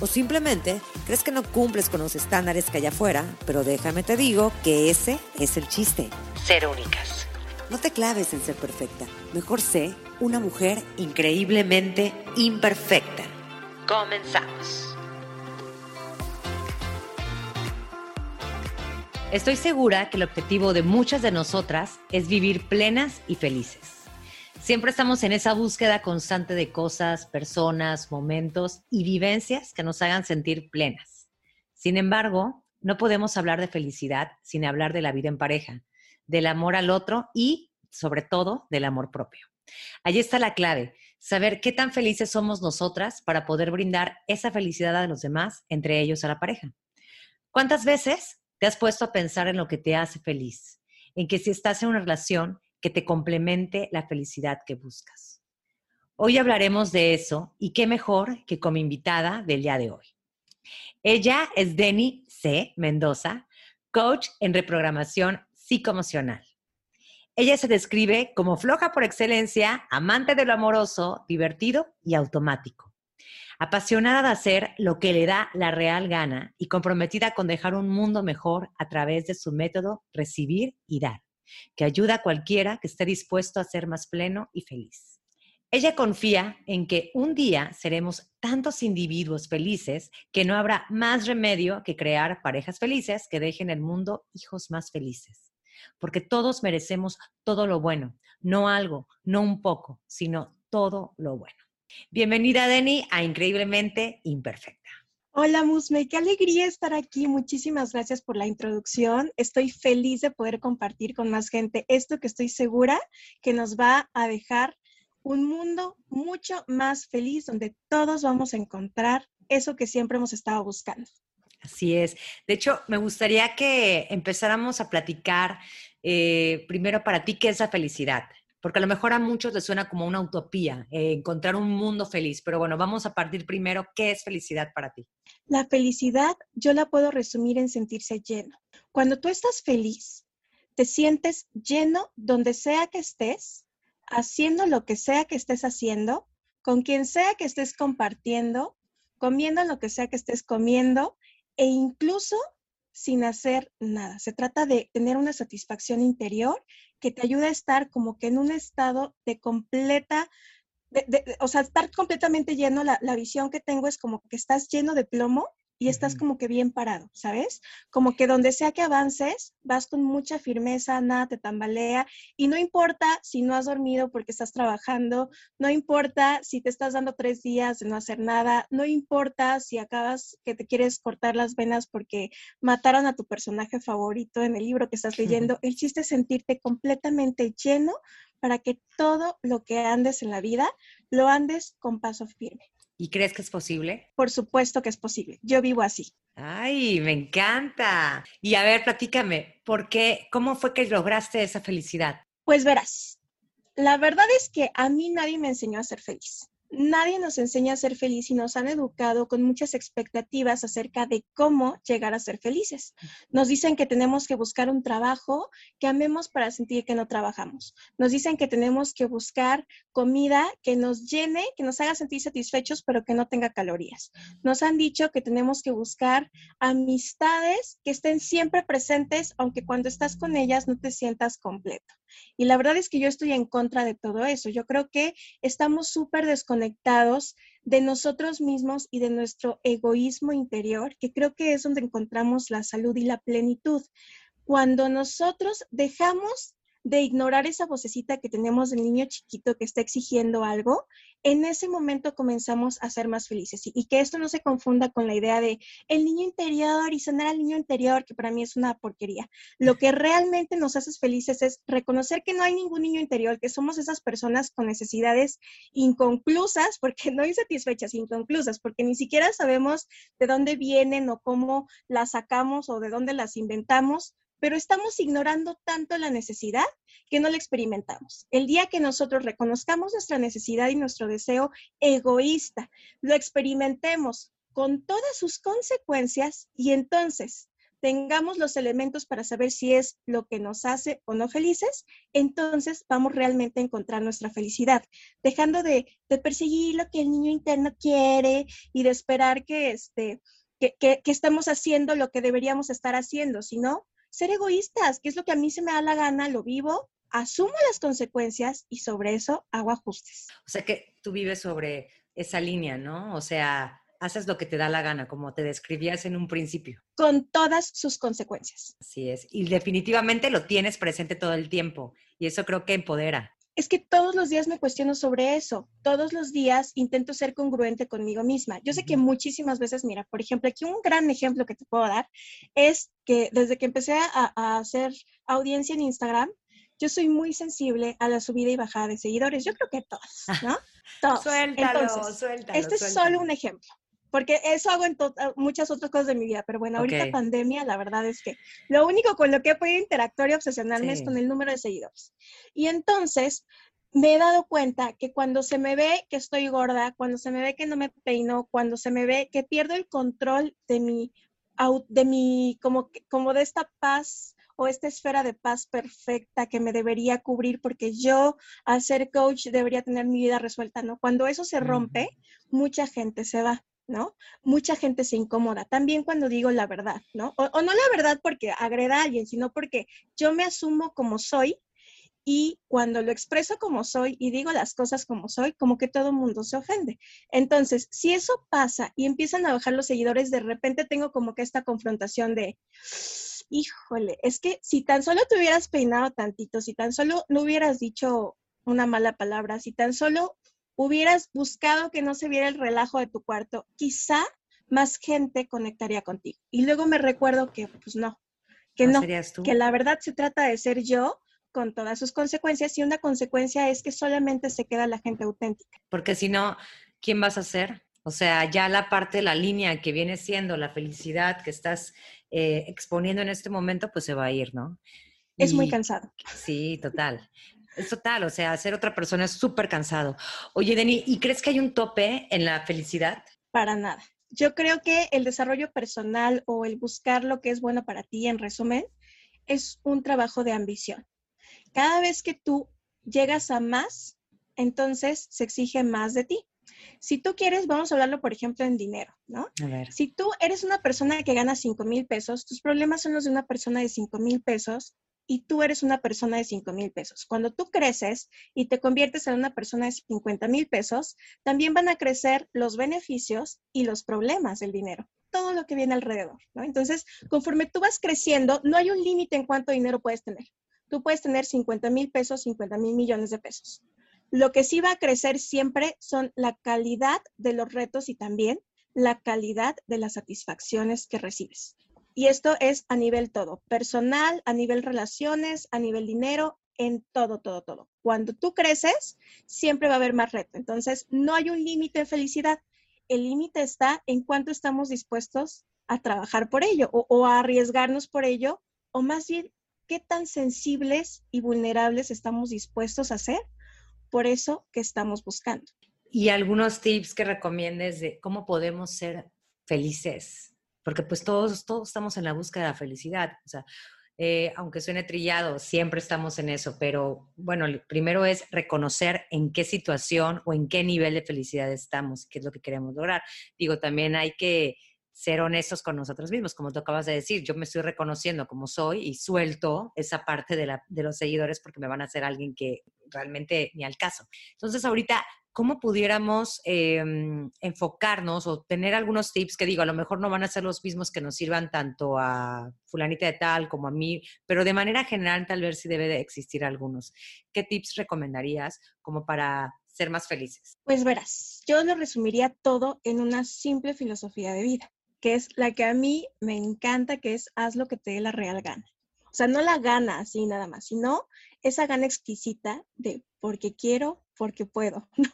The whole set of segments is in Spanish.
O simplemente crees que no cumples con los estándares que hay afuera, pero déjame te digo que ese es el chiste. Ser únicas. No te claves en ser perfecta. Mejor sé una mujer increíblemente imperfecta. Comenzamos. Estoy segura que el objetivo de muchas de nosotras es vivir plenas y felices. Siempre estamos en esa búsqueda constante de cosas, personas, momentos y vivencias que nos hagan sentir plenas. Sin embargo, no podemos hablar de felicidad sin hablar de la vida en pareja, del amor al otro y, sobre todo, del amor propio. Allí está la clave, saber qué tan felices somos nosotras para poder brindar esa felicidad a los demás, entre ellos a la pareja. ¿Cuántas veces te has puesto a pensar en lo que te hace feliz? En que si estás en una relación, que te complemente la felicidad que buscas. Hoy hablaremos de eso y qué mejor que como invitada del día de hoy. Ella es Denny C. Mendoza, coach en reprogramación psicoemocional. Ella se describe como floja por excelencia, amante de lo amoroso, divertido y automático. Apasionada de hacer lo que le da la real gana y comprometida con dejar un mundo mejor a través de su método recibir y dar que ayuda a cualquiera que esté dispuesto a ser más pleno y feliz. Ella confía en que un día seremos tantos individuos felices que no habrá más remedio que crear parejas felices que dejen el mundo hijos más felices. Porque todos merecemos todo lo bueno, no algo, no un poco, sino todo lo bueno. Bienvenida, Denny, a Increíblemente Imperfecta. Hola Musme, qué alegría estar aquí. Muchísimas gracias por la introducción. Estoy feliz de poder compartir con más gente esto que estoy segura que nos va a dejar un mundo mucho más feliz donde todos vamos a encontrar eso que siempre hemos estado buscando. Así es. De hecho, me gustaría que empezáramos a platicar eh, primero para ti qué es la felicidad porque a lo mejor a muchos les suena como una utopía, eh, encontrar un mundo feliz, pero bueno, vamos a partir primero, ¿qué es felicidad para ti? La felicidad yo la puedo resumir en sentirse lleno. Cuando tú estás feliz, te sientes lleno donde sea que estés, haciendo lo que sea que estés haciendo, con quien sea que estés compartiendo, comiendo lo que sea que estés comiendo e incluso sin hacer nada. Se trata de tener una satisfacción interior que te ayuda a estar como que en un estado de completa, o sea, estar completamente lleno, la, la visión que tengo es como que estás lleno de plomo y estás como que bien parado, ¿sabes? Como que donde sea que avances, vas con mucha firmeza, nada te tambalea y no importa si no has dormido porque estás trabajando, no importa si te estás dando tres días de no hacer nada, no importa si acabas que te quieres cortar las venas porque mataron a tu personaje favorito en el libro que estás leyendo, el chiste es sentirte completamente lleno para que todo lo que andes en la vida lo andes con paso firme. ¿Y crees que es posible? Por supuesto que es posible. Yo vivo así. Ay, me encanta. Y a ver, platícame, ¿por qué? ¿Cómo fue que lograste esa felicidad? Pues verás, la verdad es que a mí nadie me enseñó a ser feliz. Nadie nos enseña a ser feliz y nos han educado con muchas expectativas acerca de cómo llegar a ser felices. Nos dicen que tenemos que buscar un trabajo que amemos para sentir que no trabajamos. Nos dicen que tenemos que buscar comida que nos llene, que nos haga sentir satisfechos, pero que no tenga calorías. Nos han dicho que tenemos que buscar amistades que estén siempre presentes, aunque cuando estás con ellas no te sientas completo. Y la verdad es que yo estoy en contra de todo eso. Yo creo que estamos súper desconectados de nosotros mismos y de nuestro egoísmo interior, que creo que es donde encontramos la salud y la plenitud. Cuando nosotros dejamos de ignorar esa vocecita que tenemos del niño chiquito que está exigiendo algo, en ese momento comenzamos a ser más felices. Y, que esto no se confunda con la idea de el niño interior y sanar al niño interior, que para mí es una porquería. Lo que realmente nos hace felices es reconocer que no hay ningún niño interior, que somos esas personas con necesidades inconclusas, porque no insatisfechas, inconclusas, porque ni siquiera sabemos de dónde vienen o cómo las sacamos o de dónde las inventamos, pero estamos ignorando tanto la necesidad que no la experimentamos. El día que nosotros reconozcamos nuestra necesidad y nuestro deseo egoísta, lo experimentemos con todas sus consecuencias y entonces tengamos los elementos para saber si es lo que nos hace o no felices, entonces vamos realmente a encontrar nuestra felicidad, dejando de, perseguir lo que el niño interno quiere y de esperar que, este, que, que, que estamos haciendo lo que deberíamos estar haciendo, sino ser egoístas, que es lo que a mí se me da la gana, lo vivo, asumo las consecuencias y sobre eso hago ajustes. O sea que tú vives sobre esa línea, ¿no? O sea, haces lo que te da la gana, como te describías en un principio. Con todas sus consecuencias. Así es. Y definitivamente lo tienes presente todo el tiempo. Y eso creo que empodera. Es que todos los días me cuestiono sobre eso. Todos los días intento ser congruente conmigo misma. Yo sé que muchísimas veces, mira, por ejemplo, aquí un gran ejemplo que te puedo dar es que desde que empecé a, a hacer audiencia en Instagram, yo soy muy sensible a la subida y bajada de seguidores. Yo creo que todos, ¿no? Todos. suéltalo, suéltalo. Este es solo un ejemplo porque eso hago en muchas otras cosas de mi vida, pero bueno, ahorita pandemia, la verdad es que lo único con lo que he podido interactuar y obsesionarme es con el número de seguidores. Y entonces me he dado cuenta que cuando se me ve que estoy gorda, cuando se me ve que no me peino, cuando se me ve que pierdo el control de mi, de mi, como, como de esta paz o esta esfera de paz perfecta que me debería cubrir porque yo al ser coach debería tener mi vida resuelta, ¿no? Cuando eso se rompe, mucha gente se va. ¿No? Mucha gente se incomoda, también cuando digo la verdad, ¿no? O, no la verdad porque agreda a alguien, sino porque yo me asumo como soy y cuando lo expreso como soy y digo las cosas como soy, como que todo mundo se ofende. Entonces, si eso pasa y empiezan a bajar los seguidores, de repente tengo como que esta confrontación de, híjole, es que si tan solo te hubieras peinado tantito, si tan solo no hubieras dicho una mala palabra, si tan solo hubieras buscado que no se viera el relajo de tu cuarto, quizá más gente conectaría contigo. Y luego me recuerdo que, pues no, que no, que la verdad se trata de ser yo con todas sus consecuencias y una consecuencia es que solamente se queda la gente auténtica. Porque si no, ¿quién vas a ser? O sea, ya la parte, la línea que viene siendo la felicidad que estás eh, exponiendo en este momento, pues se va a ir, ¿no? Es muy cansado. Sí, total. Es total, o sea, ser otra persona es súper cansado. Oye, Deni, ¿y crees que hay un tope en la felicidad? Para nada. Yo creo que el desarrollo personal o el buscar lo que es bueno para ti, en resumen, es un trabajo de ambición. Cada vez que tú llegas a más, entonces se exige más de ti. Si tú quieres, vamos a hablarlo, por ejemplo, en dinero, ¿no? A ver. Si tú eres una persona que gana 5 mil pesos, tus problemas son los de una persona de 5 mil pesos y tú eres una persona de 5 mil pesos. Cuando tú creces y te conviertes en una persona de 50 mil pesos, también van a crecer los beneficios y los problemas del dinero, todo lo que viene alrededor. Entonces, conforme tú vas creciendo, no hay un límite en cuánto dinero puedes tener. Tú puedes tener 50 mil pesos, 50 mil millones de pesos. Lo que sí va a crecer siempre son la calidad de los retos y también la calidad de las satisfacciones que recibes. Y esto es a nivel todo, personal, a nivel relaciones, a nivel dinero, en todo, todo, todo. Cuando tú creces, siempre va a haber más reto. Entonces, no hay un límite de felicidad. El límite está en cuánto estamos dispuestos a trabajar por ello o, o, a arriesgarnos por ello, o más bien, qué tan sensibles y vulnerables estamos dispuestos a ser por eso que estamos buscando. Y algunos tips que recomiendes de cómo podemos ser felices porque pues todos, todos estamos en la búsqueda de la felicidad. O sea, eh, aunque suene trillado, siempre estamos en eso, pero bueno, primero es reconocer en qué situación o en qué nivel de felicidad estamos, qué es lo que queremos lograr. Digo, también hay que ser honestos con nosotros mismos, como tú acabas de decir, yo me estoy reconociendo como soy y suelto esa parte de, la, de los seguidores porque me van a hacer alguien que realmente ni al caso. Entonces, ahorita, ¿cómo pudiéramos em, enfocarnos o tener algunos tips que digo, a lo mejor no van a ser los mismos que nos sirvan tanto a fulanita de tal como a mí, pero de manera general tal vez sí debe de existir algunos. ¿Qué tips recomendarías como para ser más felices? Pues verás, yo lo resumiría todo en una simple filosofía de vida, que es la que a mí me encanta, que es haz lo que te dé la real gana. O sea, no la gana así nada más, sino esa gana exquisita de porque quiero, porque puedo, ¿no?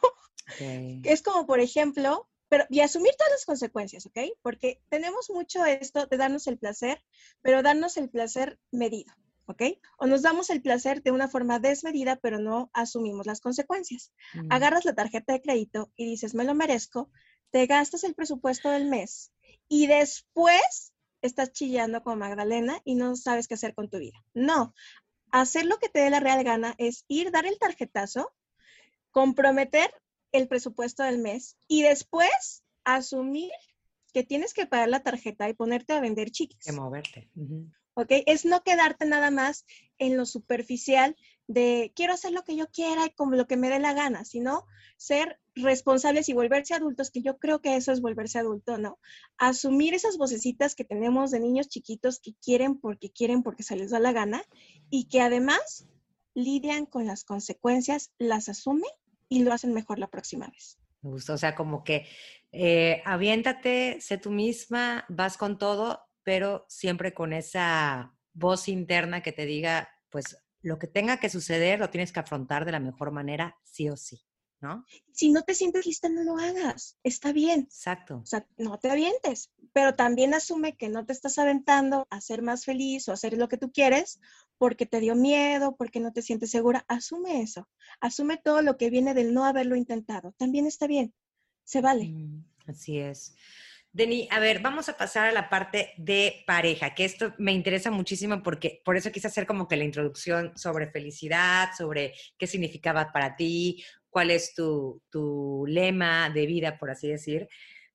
Es como, por ejemplo, pero y asumir todas las consecuencias, ¿ok? Porque tenemos mucho esto de darnos el placer, pero darnos el placer medido, ¿ok? O nos damos el placer de una forma desmedida, pero no asumimos las consecuencias. Mm. Agarras la tarjeta de crédito y dices, me lo merezco, te gastas el presupuesto del mes y después estás chillando como Magdalena y no sabes qué hacer con tu vida. No, hacer lo que te dé la real gana es ir, dar el tarjetazo, comprometer el presupuesto del mes y después asumir que tienes que pagar la tarjeta y ponerte a vender chiques. Que moverte. Ujú. ¿ok? Es no quedarte nada más en lo superficial de quiero hacer lo que yo quiera y como lo que me dé la gana, sino ser responsables y volverse adultos, que yo creo que eso es volverse adulto, ¿no? Asumir esas vocecitas que tenemos de niños chiquitos que quieren porque quieren porque se les da la gana y que además lidian con las consecuencias, las asumen y lo hacen mejor la próxima vez. Me gusta, o sea, como que eh, aviéntate, sé tú misma, vas con todo, pero siempre con esa voz interna que te diga, pues lo que tenga que suceder lo tienes que afrontar de la mejor manera, sí o sí, ¿no? Si no te sientes lista, no lo hagas. Está bien. Exacto. O sea, no te avientes, pero también asume que no te estás aventando a ser más feliz o a hacer lo que tú quieres porque te dio miedo, porque no te sientes segura. Asume eso. Asume todo lo que viene del no haberlo intentado. También está bien. Se vale. Mm, Así es. Deni, a ver, vamos a pasar a la parte de pareja, que esto me interesa muchísimo porque por eso quise hacer como que la introducción sobre felicidad, sobre qué significaba para ti, cuál es tu, tu lema de vida, por así decir.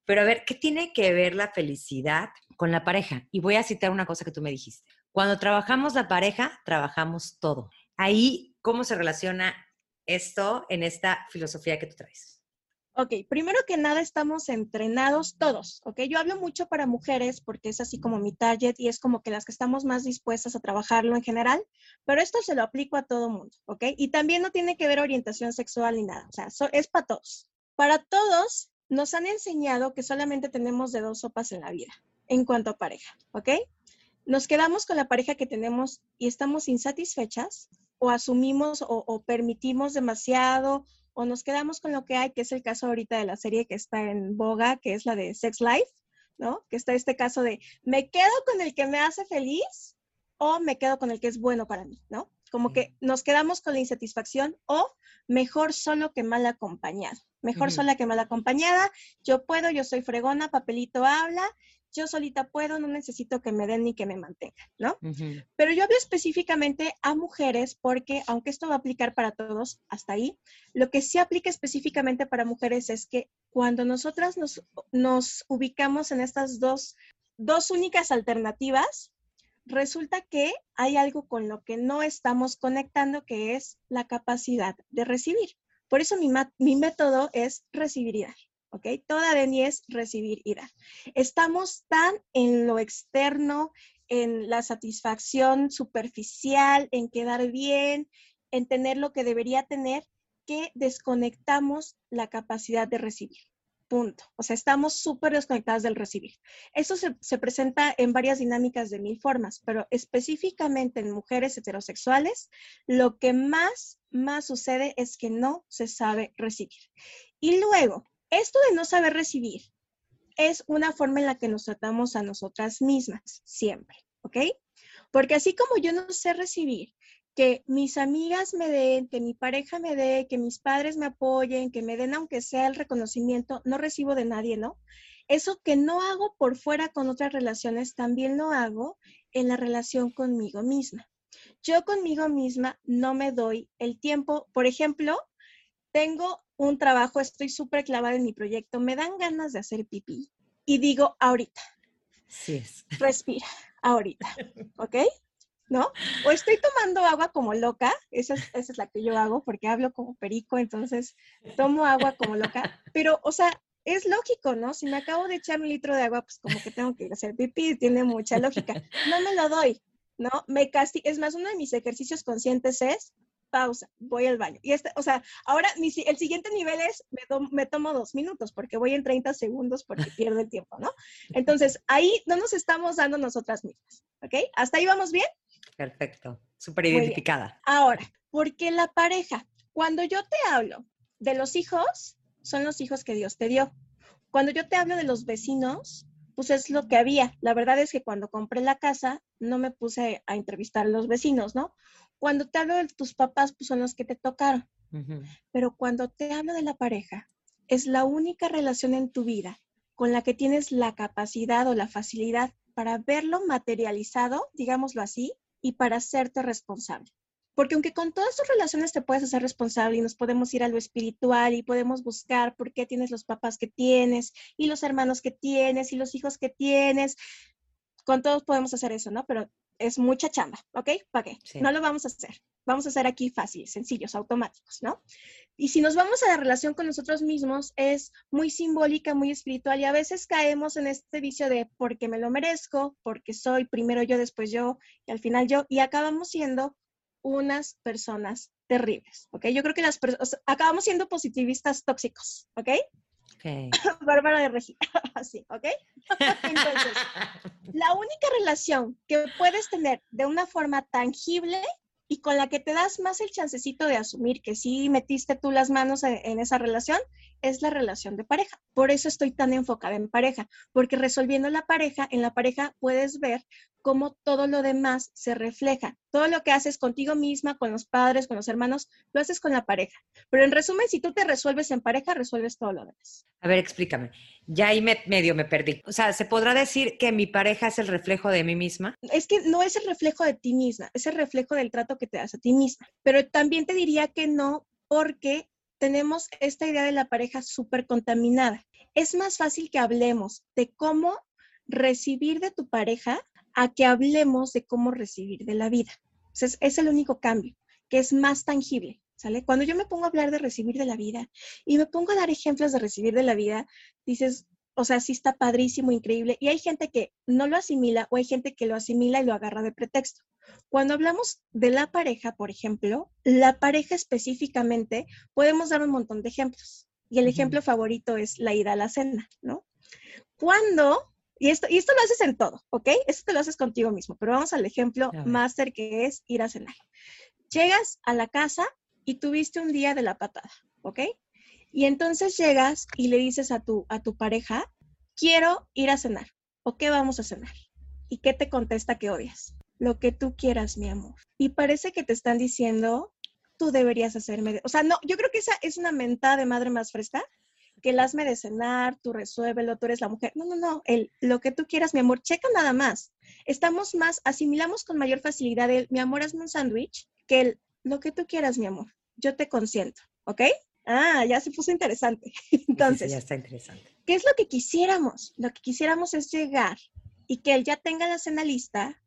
Pero a ver, ¿qué tiene que ver la felicidad con la pareja? Y voy a citar una cosa que tú me dijiste. Cuando trabajamos la pareja, trabajamos todo. Ahí, ¿cómo se relaciona esto en esta filosofía que tú traes? Ok, primero que nada estamos entrenados todos, ¿ok? Yo hablo mucho para mujeres porque es así como mi target y es como que las que estamos más dispuestas a trabajarlo en general, pero esto se lo aplico a todo mundo, ¿ok? Y también no tiene que ver orientación sexual ni nada, o sea, so- es para todos. Para todos nos han enseñado que solamente tenemos de dos sopas en la vida en cuanto a pareja, ¿ok? Nos quedamos con la pareja que tenemos y estamos insatisfechas o asumimos o, o permitimos demasiado o nos quedamos con lo que hay, que es el caso ahorita de la serie que está en boga, que es la de Sex Life, ¿no? Que está este caso de, ¿me quedo con el que me hace feliz o me quedo con el que es bueno para mí, ¿no? Como que nos quedamos con la insatisfacción o mejor solo que mal acompañado. Mejor Ujú. sola que mal acompañada. Yo puedo, yo soy fregona, papelito habla, yo solita puedo, no necesito que me den ni que me mantengan, ¿no? Pero yo hablo específicamente a mujeres porque, aunque esto va a aplicar para todos hasta ahí, lo que sí aplica específicamente para mujeres es que cuando nosotras nos, nos ubicamos en estas dos, dos únicas alternativas, resulta que hay algo con lo que no estamos conectando, que es la capacidad de recibir. Por eso mi, mi método es recibir y dar. ¿Ok? Toda Deni es recibir y. Estamos tan en lo externo, en la satisfacción superficial, en quedar bien, en tener lo que debería tener, que desconectamos la capacidad de recibir. Punto. O sea, estamos súper desconectadas del recibir. Eso se, se presenta en varias dinámicas de mil formas, pero específicamente en mujeres heterosexuales, lo que más, más sucede es que no se sabe recibir. Y luego, esto de no saber recibir es una forma en la que nos tratamos a nosotras mismas, siempre, ¿ok? Porque así como yo no sé recibir, que mis amigas me den, que mi pareja me dé, que mis padres me apoyen, que me den aunque sea el reconocimiento, no recibo de nadie, ¿no? Eso que no hago por fuera con otras relaciones, también lo hago en la relación conmigo misma. Yo conmigo misma no me doy el tiempo, por ejemplo, tengo un trabajo, estoy súper clavada en mi proyecto, me dan ganas de hacer pipí y digo ahorita, Sí es. respira, ahorita, ¿ok? ¿No? O estoy tomando agua como loca, esa es, esa es la que yo hago porque hablo como perico, entonces tomo agua como loca, pero, o sea, es lógico, ¿no? Si me acabo de echar un litro de agua, pues como que tengo que ir a hacer pipí, tiene mucha lógica. No me lo doy, ¿no? Me castigo. Es más, uno de mis ejercicios conscientes es pausa, voy al baño. Y este, o sea, ahora mi el siguiente nivel es, me, me tomo dos minutos porque voy en 30 segundos porque pierdo el tiempo, ¿no? Entonces, ahí no nos estamos dando nosotras mismas, ¿ok? ¿Hasta ahí vamos bien? Perfecto. Súper identificada. Ahora, porque la pareja, cuando yo te hablo de los hijos, son los hijos que Dios te dio. Cuando yo te hablo de los vecinos, pues es lo que había. La verdad es que cuando compré la casa, no me puse a entrevistar a los vecinos, ¿no? Cuando te hablo de tus papás, pues son los que te tocaron. Pero cuando te hablo de la pareja, es la única relación en tu vida con la que tienes la capacidad o la facilidad para verlo materializado, digámoslo así, y para hacerte responsable. Porque aunque con todas tus relaciones te puedes hacer responsable y nos podemos ir a lo espiritual y podemos buscar por qué tienes los papás que tienes y los hermanos que tienes y los hijos que tienes, con todos podemos hacer eso, ¿no? Pero es mucha chamba, ¿ok? ¿Para qué? No lo vamos a hacer. Vamos a hacer aquí fáciles, sencillos, automáticos, ¿no? Y si nos vamos a la relación con nosotros mismos, es muy simbólica, muy espiritual y a veces caemos en este vicio de porque me lo merezco, porque soy primero yo, después yo y al final yo, y acabamos siendo unas personas terribles, ¿ok? Yo creo que las personas, acabamos siendo positivistas tóxicos, ¿ok? Okay. Bárbara de Regina, así, ¿ok? Entonces, la única relación que puedes tener de una forma tangible y con la que te das más el chancecito de asumir que sí metiste tú las manos en, esa relación, es la relación de pareja. Por eso estoy tan enfocada en pareja, porque resolviendo la pareja, en la pareja puedes ver cómo todo lo demás se refleja. Todo lo que haces contigo misma, con los padres, con los hermanos, lo haces con la pareja. Pero en resumen, si tú te resuelves en pareja, resuelves todo lo demás. A ver, explícame. Ya ahí medio me perdí. O sea, ¿se podrá decir que mi pareja es el reflejo de mí misma? Es que no es el reflejo de ti misma, es el reflejo del trato que te das a ti misma. Pero también te diría que no, porque tenemos esta idea de la pareja súper contaminada. Es más fácil que hablemos de cómo recibir de tu pareja a que hablemos de cómo recibir de la vida. Entonces, es el único cambio, que es más tangible, ¿sale? Cuando yo me pongo a hablar de recibir de la vida y me pongo a dar ejemplos de recibir de la vida, dices, o sea, sí está padrísimo, increíble. Y hay gente que no lo asimila o hay gente que lo asimila y lo agarra de pretexto. Cuando hablamos de la pareja, por ejemplo, la pareja específicamente, podemos dar un montón de ejemplos. Y el ejemplo favorito es la ida a la cena, ¿no? Cuando y esto, y esto lo haces en todo, ¿ok? Esto te lo haces contigo mismo, pero vamos al ejemplo máster que es ir a cenar. Llegas a la casa y tuviste un día de la patada, ¿ok? Y entonces llegas y le dices a tu, a tu pareja, quiero ir a cenar, ¿o qué vamos a cenar? ¿Y qué te contesta que odias? Lo que tú quieras, mi amor. Y parece que te están diciendo, tú deberías hacerme, o sea, no, yo creo que esa es una mentada de madre más fresca que el hazme de cenar, tú resuélvelo, tú eres la mujer. No, no, no, el, lo que tú quieras, mi amor, checa nada más. Estamos más, asimilamos con mayor facilidad el, mi amor, hazme un sándwich, que el, lo que tú quieras, mi amor, yo te consiento, ¿ok? Ah, ya se puso interesante. Entonces, ya está interesante. ¿Qué es lo que quisiéramos? Lo que quisiéramos es llegar y que él ya tenga la cena lista,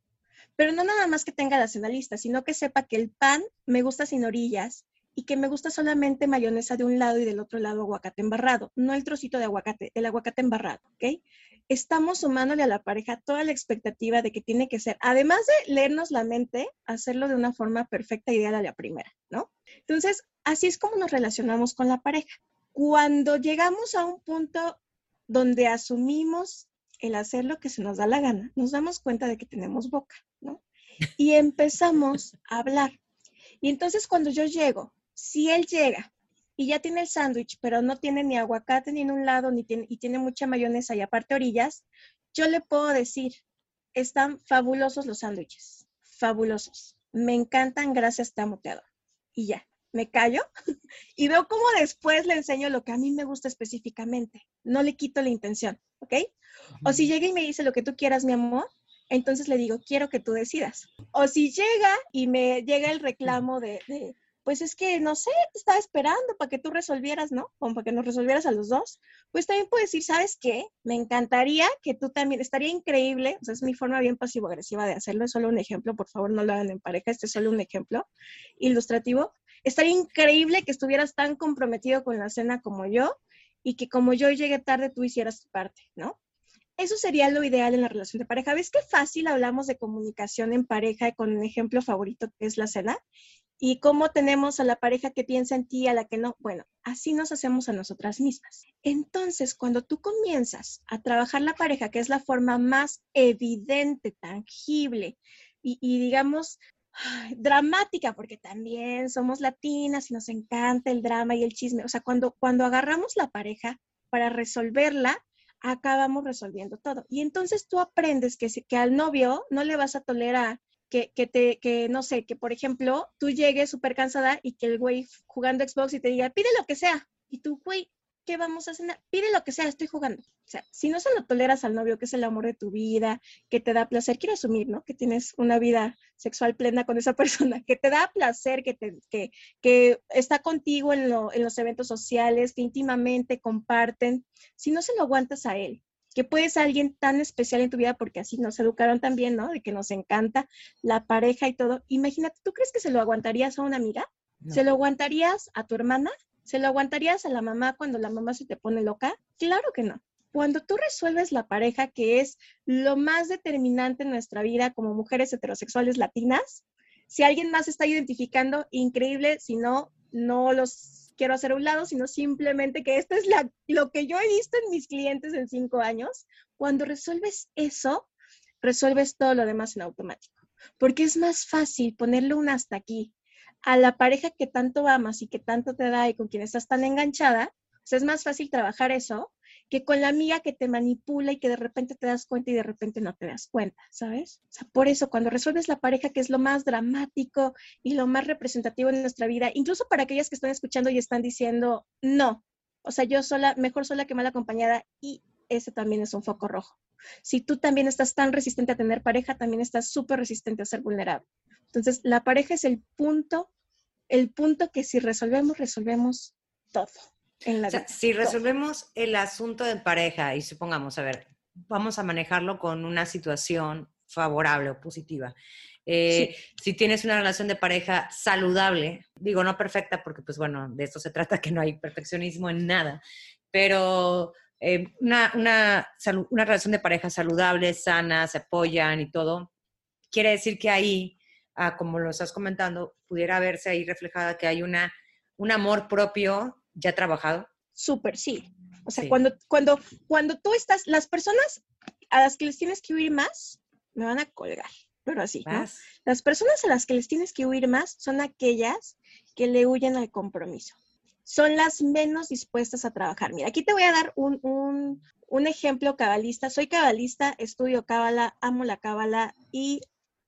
pero no nada más que tenga la cena lista, sino que sepa que el pan me gusta sin orillas, y que me gusta solamente mayonesa de un lado y del otro lado aguacate embarrado, no el trocito de aguacate, el aguacate embarrado, ¿ok? Estamos sumándole a la pareja toda la expectativa de que tiene que ser, además de leernos la mente, hacerlo de una forma perfecta, ideal a la primera, ¿no? Entonces, así es como nos relacionamos con la pareja. Cuando llegamos a un punto donde asumimos el hacer lo que se nos da la gana, nos damos cuenta de que tenemos boca, ¿no? Y empezamos a hablar. Y entonces cuando yo llego si él llega y ya tiene el sándwich, pero no tiene ni aguacate ni en un lado ni tiene, y tiene mucha mayonesa y aparte orillas, yo le puedo decir, están fabulosos los sándwiches, fabulosos. Me encantan, gracias, te amo, Y ya, me callo y veo cómo después le enseño lo que a mí me gusta específicamente. No le quito la intención, ¿ok? O si llega y me dice lo que tú quieras, mi amor, entonces le digo, quiero que tú decidas. O si llega y me llega el reclamo de pues es que, no sé, te estaba esperando para que tú resolvieras, ¿no? Como para que nos resolvieras a los dos. Pues también puedes decir, ¿sabes qué? Me encantaría que tú también, estaría increíble, o sea, es mi forma bien pasivo-agresiva de hacerlo, es solo un ejemplo, por favor, no lo hagan en pareja, este es solo un ejemplo ilustrativo. Estaría increíble que estuvieras tan comprometido con la cena como yo y que como yo llegué tarde, tú hicieras tu parte, ¿no? Eso sería lo ideal en la relación de pareja. ¿Ves qué fácil hablamos de comunicación en pareja con un ejemplo favorito que es la cena? y cómo tenemos a la pareja que piensa en ti, a la que no. Bueno, así nos hacemos a nosotras mismas. Entonces, cuando tú comienzas a trabajar la pareja, que es la forma más evidente, tangible y, digamos, dramática, porque también somos latinas y nos encanta el drama y el chisme. O sea, cuando, cuando agarramos la pareja para resolverla, acabamos resolviendo todo. Y entonces tú aprendes que, que al novio no le vas a tolerar que, que, te, que no sé, que por ejemplo tú llegues súper cansada y que el güey jugando Xbox y te diga, pide lo que sea. Y tú, güey, ¿qué vamos a cenar? Pide lo que sea, estoy jugando. O sea, si no se lo toleras al novio, que es el amor de tu vida, que te da placer, quiero asumir, ¿no? Que tienes una vida sexual plena con esa persona, que te da placer, que, te, que, que está contigo en, lo, en los eventos sociales, que íntimamente comparten. Si no se lo aguantas a él, que puede ser alguien tan especial en tu vida porque así nos educaron también, ¿no? De que nos encanta la pareja y todo. Imagínate, ¿tú crees que se lo aguantarías a una amiga? ¿Se lo aguantarías a tu hermana? ¿Se lo aguantarías a la mamá cuando la mamá se te pone loca? Claro que no. Cuando tú resuelves la pareja, que es lo más determinante en nuestra vida como mujeres heterosexuales latinas, si alguien más está identificando, increíble, si no, no los quiero hacer a un lado, sino simplemente que esto es lo que yo he visto en mis clientes en cinco años. Cuando resuelves eso, resuelves todo lo demás en automático, porque es más fácil ponerle un hasta aquí a la pareja que tanto amas y que tanto te da y con quien estás tan enganchada, es más fácil trabajar eso que con la amiga que te manipula y que de repente te das cuenta y de repente no te das cuenta, ¿sabes? Por eso cuando resuelves la pareja, que es lo más dramático y lo más representativo en nuestra vida, incluso para aquellas que están escuchando y están diciendo, no, o sea, yo sola, mejor sola que mal acompañada y ese también es un foco rojo. Si tú también estás tan resistente a tener pareja, también estás súper resistente a ser vulnerable. Entonces, la pareja es el punto, el punto que si resolvemos, resolvemos todo. En la si resolvemos el asunto de pareja y supongamos, a ver, vamos a manejarlo con una situación favorable o positiva. Eh, si tienes una relación de pareja saludable, digo no perfecta porque pues bueno, de esto se trata que no hay perfeccionismo en nada, pero eh, una, una, una relación de pareja saludable, sana, se apoyan y todo, quiere decir que ahí como lo estás comentando, pudiera verse ahí reflejada que hay una, un amor propio ya trabajado. Súper, sí. O sea, cuando, cuando, cuando tú estás, las personas a las que les tienes que huir más, me van a colgar, pero así, ¿no? Las personas a las que les tienes que huir más son aquellas que le huyen al compromiso. Son las menos dispuestas a trabajar. Mira, aquí te voy a dar un, un, un ejemplo cabalista. Soy cabalista, estudio cábala, amo la cábala y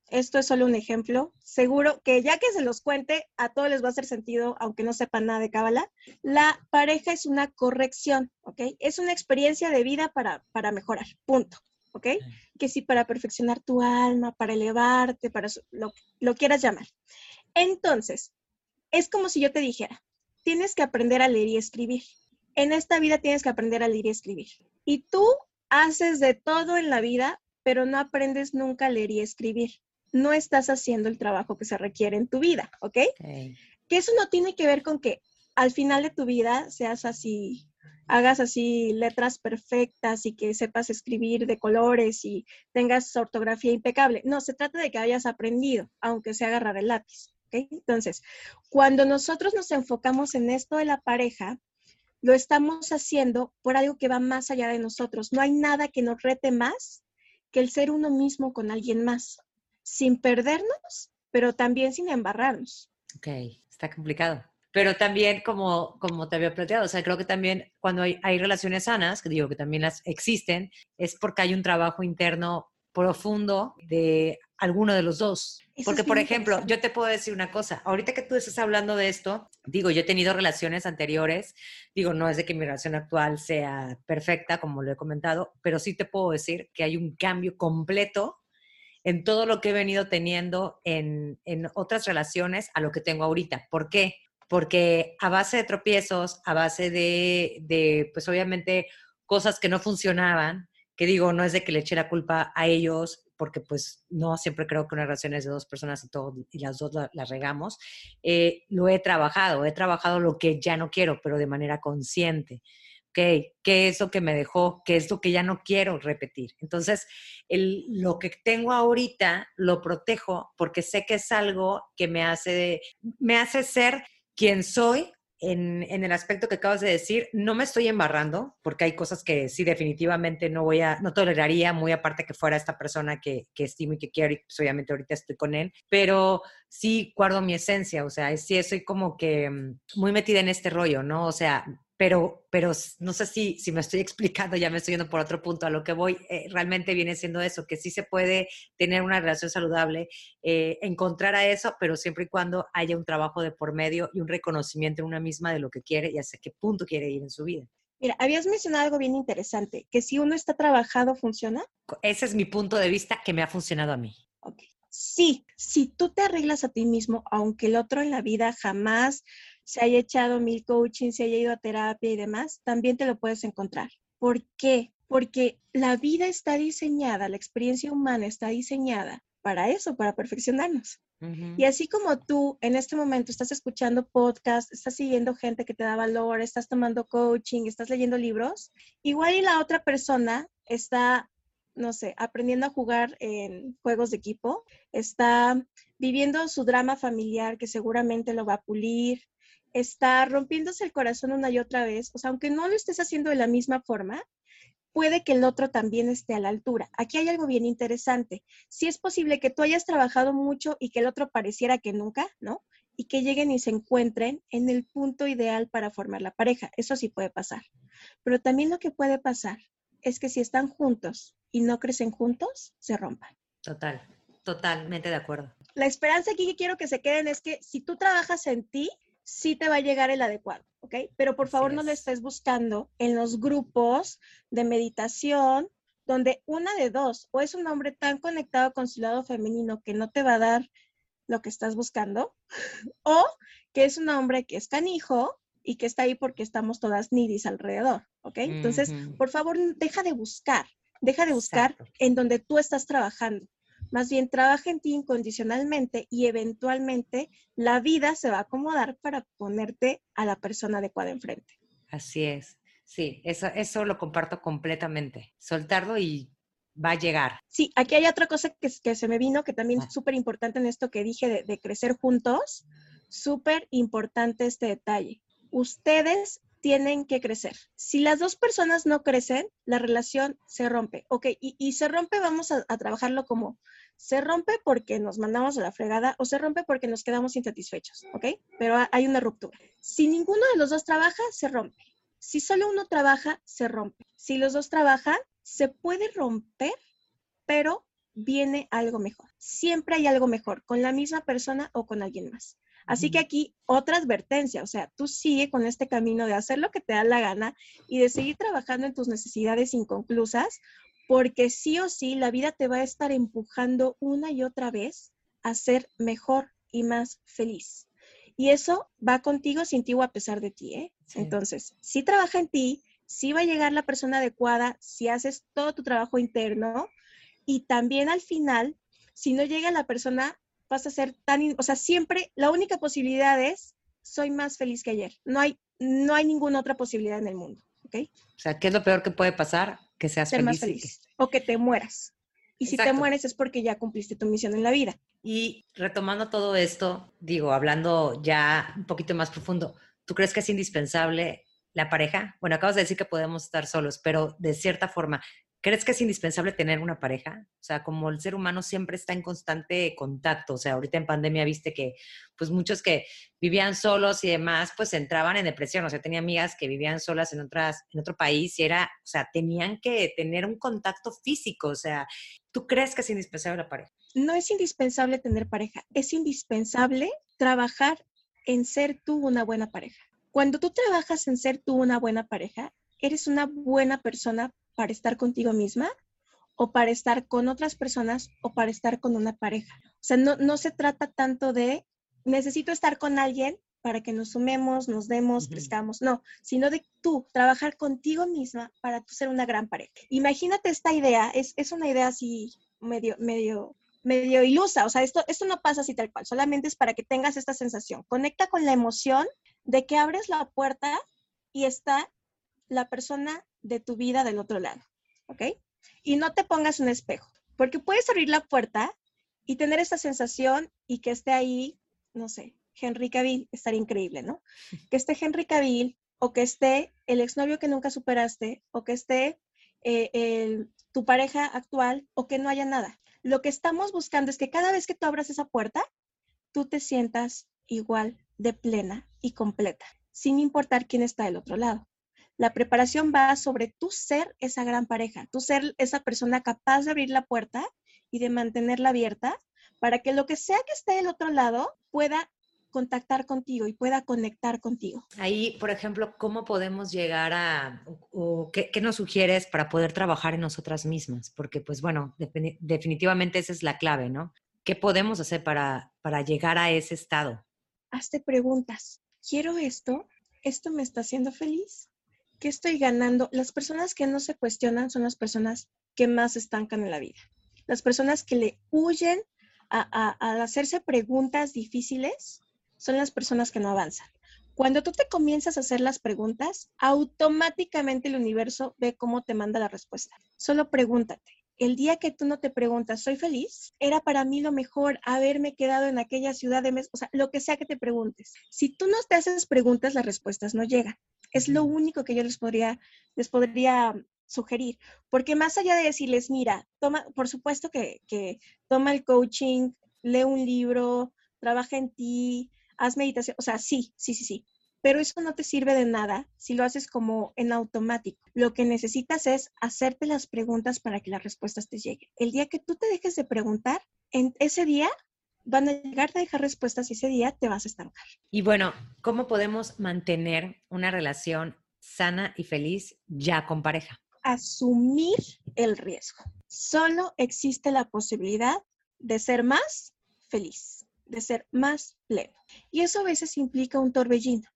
esto es solo un ejemplo. Seguro que ya que se los cuente, a todos les va a hacer sentido, aunque no sepan nada de Cábala. La pareja es una corrección, ¿ok? Es una experiencia de vida para, para mejorar, punto, ¿ok? Que sí, para perfeccionar tu alma, para elevarte, para lo, lo quieras llamar. Entonces, es como si yo te dijera, tienes que aprender a leer y escribir. En esta vida tienes que aprender a leer y escribir. Y tú haces de todo en la vida, pero no aprendes nunca a leer y escribir no estás haciendo el trabajo que se requiere en tu vida, ¿ok? Que eso no tiene que ver con que al final de tu vida seas así, hagas así letras perfectas y que sepas escribir de colores y tengas ortografía impecable. No, se trata de que hayas aprendido, aunque sea agarrar el lápiz. Entonces, cuando nosotros nos enfocamos en esto de la pareja, lo estamos haciendo por algo que va más allá de nosotros. No hay nada que nos rete más que el ser uno mismo con alguien más sin perdernos, pero también sin embarrarnos. Ok, está complicado. Pero también, como, como te había planteado, o sea, creo que también cuando hay, hay relaciones sanas, que digo que también las existen, es porque hay un trabajo interno profundo de alguno de los dos. Porque, por ejemplo, yo te puedo decir una cosa, ahorita que tú estás hablando de esto, digo, yo he tenido relaciones anteriores, digo, no es de que mi relación actual sea perfecta, como lo he comentado, pero sí te puedo decir que hay un cambio completo en todo lo que he venido teniendo en, otras relaciones a lo que tengo ahorita. ¿Por qué? Porque a base de tropiezos, a base de, de, pues obviamente, cosas que no funcionaban, que digo, no es de que le eche la culpa a ellos, porque pues no siempre creo que una relación es de dos personas y, todo, y las dos las regamos, eh, lo he trabajado, he trabajado lo que ya no quiero, pero de manera consciente ok, ¿qué es lo que me dejó? ¿Qué es lo que ya no quiero repetir? Entonces, el, lo que tengo ahorita lo protejo porque sé que es algo que me hace, me hace ser quien soy en, el aspecto que acabas de decir, no me estoy embarrando, porque hay cosas que sí definitivamente no voy a, no toleraría, muy aparte que fuera esta persona que, que estimo y que quiero, pues obviamente ahorita estoy con él, pero sí guardo mi esencia, o sea, sí soy como que mm, muy metida en este rollo, ¿no? O sea, pero, pero no sé si, si me estoy explicando, ya me estoy yendo por otro punto. A lo que voy eh, realmente viene siendo eso, que sí se puede tener una relación saludable, eh, encontrar a eso, pero siempre y cuando haya un trabajo de por medio y un reconocimiento en una misma de lo que quiere y hasta qué punto quiere ir en su vida. Mira, habías mencionado algo bien interesante, que si uno está trabajado, ¿funciona? Ese es mi punto de vista que me ha funcionado a mí. Ok. Sí, si tú te arreglas a ti mismo, aunque el otro en la vida jamás se haya echado mil coaching, se haya ido a terapia y demás, también te lo puedes encontrar. ¿Por qué? Porque la vida está diseñada, la experiencia humana está diseñada para eso, para perfeccionarnos. Y así como tú en este momento estás escuchando podcast, estás siguiendo gente que te da valor, estás tomando coaching, estás leyendo libros, igual y la otra persona está, no sé, aprendiendo a jugar en juegos de equipo, está viviendo su drama familiar que seguramente lo va a pulir, está rompiéndose el corazón una y otra vez, o sea, aunque no lo estés haciendo de la misma forma, puede que el otro también esté a la altura. Aquí hay algo bien interesante. Si es posible que tú hayas trabajado mucho y que el otro pareciera que nunca, ¿no? Y que lleguen y se encuentren en el punto ideal para formar la pareja. Eso sí puede pasar. Pero también lo que puede pasar es que si están juntos y no crecen juntos, se rompan. Total, totalmente de acuerdo. La esperanza aquí que quiero que se queden es que si tú trabajas en ti, sí te va a llegar el adecuado, ¿ok? Pero por favor no lo estés buscando en los grupos de meditación donde una de dos, o es un hombre tan conectado con su lado femenino que no te va a dar lo que estás buscando, o que es un hombre que es canijo y que está ahí porque estamos todas nidis alrededor, ¿ok? Entonces, por favor, deja de buscar, deja de buscar en donde tú estás trabajando. Más bien trabaja en ti incondicionalmente y eventualmente la vida se va a acomodar para ponerte a la persona adecuada enfrente. Así es. Sí, eso, eso lo comparto completamente. Soltarlo y va a llegar. Sí, aquí hay otra cosa que, que se me vino, que también es ah. súper importante en esto que dije de, de crecer juntos. Súper importante este detalle. Ustedes tienen que crecer. Si las dos personas no crecen, la relación se rompe. Ok, y, se rompe, vamos a, trabajarlo como se rompe porque nos mandamos a la fregada o se rompe porque nos quedamos insatisfechos. Ok, pero hay una ruptura. Si ninguno de los dos trabaja, se rompe. Si solo uno trabaja, se rompe. Si los dos trabajan, se puede romper, pero viene algo mejor. Siempre hay algo mejor con la misma persona o con alguien más. Así que aquí otra advertencia, o sea, tú sigue con este camino de hacer lo que te da la gana y de seguir trabajando en tus necesidades inconclusas, porque sí o sí la vida te va a estar empujando una y otra vez a ser mejor y más feliz. Y eso va contigo sin ti o a pesar de ti, ¿eh? Entonces, si trabaja en ti, si va a llegar la persona adecuada, si haces todo tu trabajo interno y también al final, si no llega la persona vas a ser tan, o sea, siempre la única posibilidad es soy más feliz que ayer. No hay, no hay ninguna otra posibilidad en el mundo, ¿ok? O sea, ¿qué es lo peor que puede pasar? Que seas ser Más feliz. O que te mueras. Y si te mueres es porque ya cumpliste tu misión en la vida. Y retomando todo esto, digo, hablando ya un poquito más profundo, ¿tú crees que es indispensable la pareja? Bueno, acabas de decir que podemos estar solos, pero de cierta forma, ¿Crees que es indispensable tener una pareja? O sea, como el ser humano siempre está en constante contacto. O sea, ahorita en pandemia viste que, pues muchos que vivían solos y demás, pues entraban en depresión. O sea, tenía amigas que vivían solas en, otras, en otro país y era, o sea, tenían que tener un contacto físico. O sea, ¿tú crees que es indispensable la pareja? No es indispensable tener pareja. Es indispensable trabajar en ser tú una buena pareja. Cuando tú trabajas en ser tú una buena pareja, eres una buena persona para estar contigo misma o para estar con otras personas o para estar con una pareja. O sea, no, no se trata tanto de necesito estar con alguien para que nos sumemos, nos demos, crezcamos, no, sino de tú trabajar contigo misma para tú ser una gran pareja. Imagínate esta idea, es, es una idea así medio, medio, medio ilusa, o sea, esto, esto no pasa así tal cual, solamente es para que tengas esta sensación. Conecta con la emoción de que abres la puerta y está la persona de tu vida del otro lado, ¿ok? Y no te pongas un espejo, porque puedes abrir la puerta y tener esa sensación y que esté ahí, no sé, Henry Cavill, estaría increíble, ¿no? Que esté Henry Cavill o que esté el exnovio que nunca superaste o que esté eh, tu pareja actual o que no haya nada. Lo que estamos buscando es que cada vez que tú abras esa puerta, tú te sientas igual de plena y completa sin importar quién está del otro lado. La preparación va sobre tu ser esa gran pareja, tu ser esa persona capaz de abrir la puerta y de mantenerla abierta para que lo que sea que esté del otro lado pueda contactar contigo y pueda conectar contigo. Ahí, por ejemplo, ¿cómo podemos llegar a, o qué, nos sugieres para poder trabajar en nosotras mismas? Porque, pues bueno, definitivamente esa es la clave, ¿no? ¿Qué podemos hacer para, para llegar a ese estado? Hazte preguntas. ¿Quiero esto? ¿Esto me está haciendo feliz? ¿Qué estoy ganando? Las personas que no se cuestionan son las personas que más estancan en la vida. Las personas que le huyen a, hacerse preguntas difíciles son las personas que no avanzan. Cuando tú te comienzas a hacer las preguntas, automáticamente el universo ve cómo te manda la respuesta. Solo pregúntate. El día que tú no te preguntas, ¿soy feliz? Era para mí lo mejor haberme quedado en aquella ciudad de mes, o sea, lo que sea que te preguntes. Si tú no te haces preguntas, las respuestas no llegan. Es lo único que yo les podría, les podría sugerir, porque más allá de decirles, mira, toma, por supuesto que, que toma el coaching, lee un libro, trabaja en ti, haz meditación, o sea, sí, sí, sí, sí, pero eso no te sirve de nada si lo haces como en automático. Lo que necesitas es hacerte las preguntas para que las respuestas te lleguen. El día que tú te dejes de preguntar, en ese día van a llegar a dejar respuestas y ese día te vas a estancar. Y bueno, ¿cómo podemos mantener una relación sana y feliz ya con pareja? asumir el riesgo. Solo existe la posibilidad de ser más feliz, de ser más pleno. Y eso a veces implica un torbellino,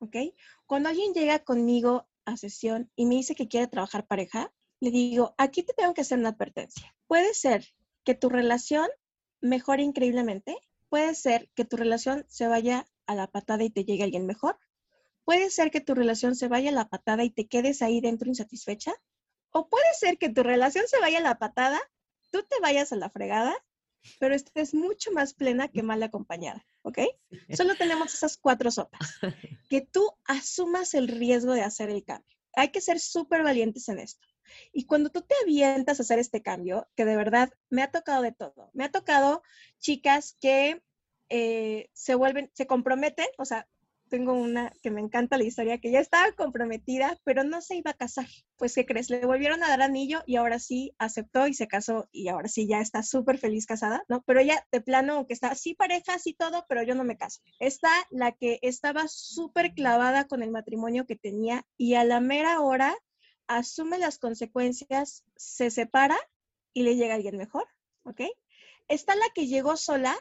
¿ok? Cuando alguien llega conmigo a sesión y me dice que quiere trabajar pareja, le digo, aquí te tengo que hacer una advertencia. Puede ser que tu relación mejore increíblemente, puede ser que tu relación se vaya a la patada y te llegue alguien mejor, puede ser que tu relación se vaya a la patada y te quedes ahí dentro insatisfecha, o puede ser que tu relación se vaya a la patada, tú te vayas a la fregada, pero estés mucho más plena que mal acompañada, ¿ok? Solo tenemos esas cuatro sopas. Que tú asumas el riesgo de hacer el cambio. Hay que ser súper valientes en esto. Y cuando tú te avientas a hacer este cambio, que de verdad me ha tocado de todo, me ha tocado chicas que eh, se vuelven, se comprometen, o sea, tengo una que me encanta la historia, que ya estaba comprometida, pero no se iba a casar. Pues, ¿qué crees? Le volvieron a dar anillo y ahora sí aceptó y se casó y ahora sí ya está súper feliz casada, ¿no? Pero ella de plano, que está, sí pareja, sí todo, pero yo no me caso. Está la que estaba súper clavada con el matrimonio que tenía y a la mera hora asume las consecuencias, se separa y le llega alguien mejor, ¿ok? Está la que llegó sola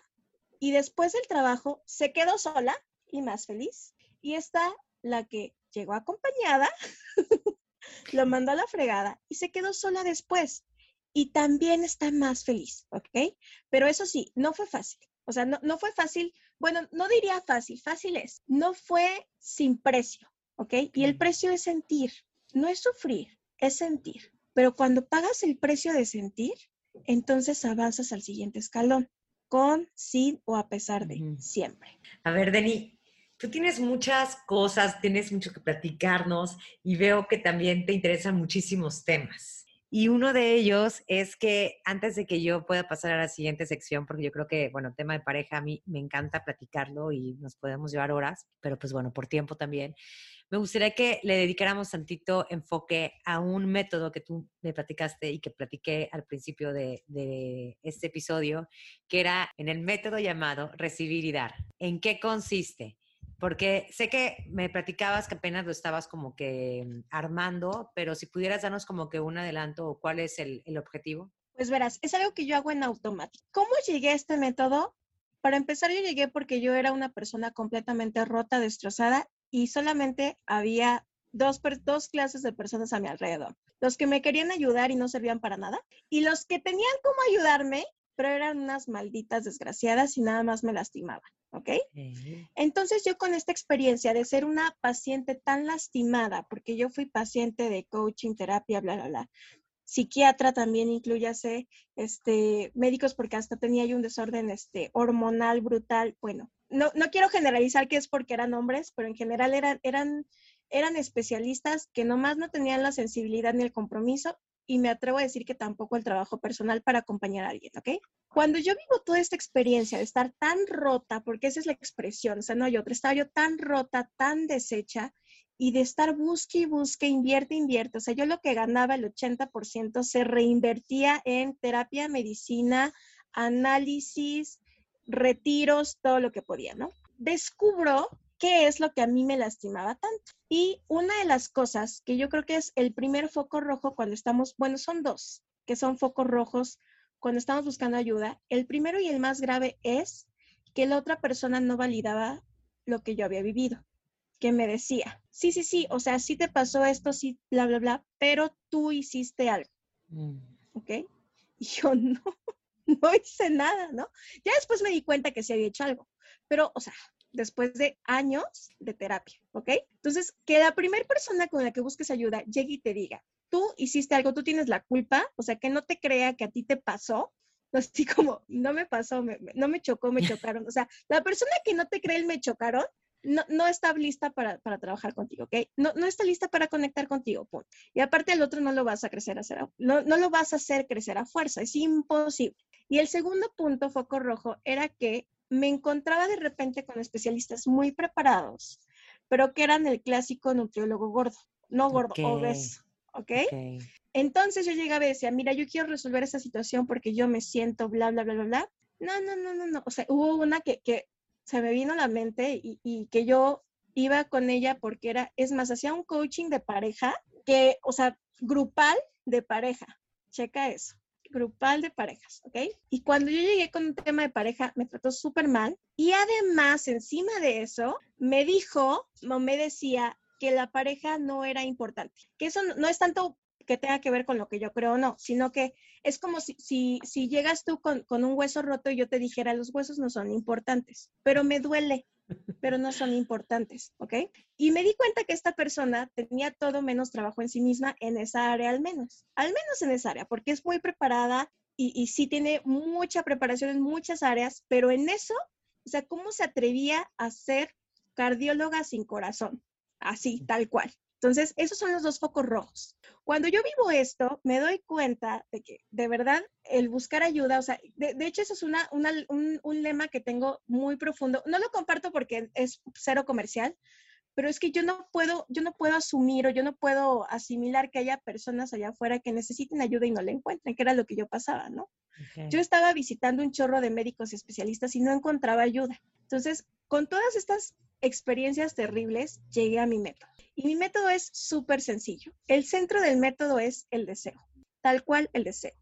y después del trabajo se quedó sola y más feliz. Y está la que llegó acompañada, lo mandó a la fregada y se quedó sola después. Y también está más feliz, ¿ok? Pero eso sí, no fue fácil. O sea, no, no fue fácil, bueno, no diría fácil, fácil es. No fue sin precio, ¿ok? Y el precio es sentir, no es sufrir, es sentir. Pero cuando pagas el precio de sentir, entonces avanzas al siguiente escalón, con, sin o a pesar de, siempre. A ver, Deni, tú tienes muchas cosas, tienes mucho que platicarnos y veo que también te interesan muchísimos temas. Y uno de ellos es que antes de que yo pueda pasar a la siguiente sección, porque yo creo que, bueno, tema de pareja a mí me encanta platicarlo y nos podemos llevar horas, pero pues bueno, por tiempo también. Me gustaría que le dedicáramos tantito enfoque a un método que tú me platicaste y que platiqué al principio de, este episodio, que era en el método llamado recibir y dar. ¿En qué consiste? Porque sé que me platicabas que apenas lo estabas como que mm, armando, pero si pudieras darnos como que un adelanto o cuál es el, objetivo. Pues verás, es algo que yo hago en automático. ¿Cómo llegué a este método? Para empezar, yo llegué porque yo era una persona completamente rota, destrozada y solamente había dos, dos clases de personas a mi alrededor. Los que me querían ayudar y no servían para nada y los que tenían cómo ayudarme, pero eran unas malditas desgraciadas y nada más me lastimaban. ¿ok? Entonces yo con esta experiencia de ser una paciente tan lastimada, porque yo fui paciente de coaching, terapia, bla, bla, bla, psiquiatra también incluyase, este, médicos porque hasta tenía yo un desorden este, hormonal brutal, bueno, no, no quiero generalizar que es porque eran hombres, pero en general eran, eran, eran especialistas que nomás no tenían la sensibilidad ni el compromiso y me atrevo a decir que tampoco el trabajo personal para acompañar a alguien, ¿ok? Cuando yo vivo toda esta experiencia de estar tan rota, porque esa es la expresión, o sea, no hay otra, estaba yo tan rota, tan deshecha, y de estar busque y busque, invierte, invierte. O sea, yo lo que ganaba el 80% se reinvertía en terapia, medicina, análisis, retiros, todo lo que podía, ¿no? Descubro qué es lo que a mí me lastimaba tanto. Y una de las cosas que yo creo que es el primer foco rojo cuando estamos, bueno, son dos, que son focos rojos cuando estamos buscando ayuda. El primero y el más grave es que la otra persona no validaba lo que yo había vivido, que me decía, sí, sí, sí, o sea, sí te pasó esto, sí, bla, bla, bla, pero tú hiciste algo. Mm. ¿Ok? Y yo no, no hice nada, ¿no? Ya después me di cuenta que sí había hecho algo, pero, o sea, después de años de terapia, ¿ok? Entonces, que la primera persona con la que busques ayuda llegue y te diga, tú hiciste algo, tú tienes la culpa, o sea, que no te crea que a ti te pasó, así como, no me pasó, no me chocó, me chocaron. O sea, la persona que no te cree el me chocaron, no, no está lista para, para, trabajar contigo, ¿ok? No, no está lista para conectar contigo, punto. Y aparte el otro no lo vas a crecer a hacer, no, no lo vas a hacer crecer a fuerza, es imposible. Y el segundo punto, foco rojo, era que me encontraba de repente con especialistas muy preparados, pero que eran el clásico nutriólogo gordo, no gordo, obeso, ¿ok? Entonces yo llegaba y decía, mira, yo quiero resolver esa situación porque yo me siento bla, bla, bla, bla, bla. No, no, no, no, no. O sea, hubo una que, que se me vino a la mente y, y, que yo iba con ella porque era, es más, hacía un coaching de pareja que, o sea, grupal de pareja. Checa eso grupal de parejas, ¿ok? Y cuando yo llegué con un tema de pareja, me trató súper mal. Y además, encima de eso, me dijo, me decía que la pareja no era importante. Que eso no, es tanto que tenga que ver con lo que yo creo o no, sino que es como si, si, si llegas tú con, con, un hueso roto y yo te dijera, los huesos no son importantes, pero me duele, pero no son importantes, ¿ok? Y me di cuenta que esta persona tenía todo menos trabajo en sí misma en esa área al menos, al menos en esa área, porque es muy preparada y, y sí tiene mucha preparación en muchas áreas, pero en eso, o sea, ¿cómo se atrevía a ser cardióloga sin corazón? Así, tal cual. Entonces, esos son los dos focos rojos. Cuando yo vivo esto, me doy cuenta de que de verdad el buscar ayuda, o sea, de, hecho eso es una, un, un, lema que tengo muy profundo. No lo comparto porque es cero comercial, pero es que yo no puedo, yo no puedo asumir o yo no puedo asimilar que haya personas allá afuera que necesiten ayuda y no la encuentren, que era lo que yo pasaba, ¿no? Yo estaba visitando un chorro de médicos y especialistas y no encontraba ayuda. Entonces, con todas estas experiencias terribles, llegué a mi método. Y mi método es súper sencillo. El centro del método es el deseo, tal cual el deseo.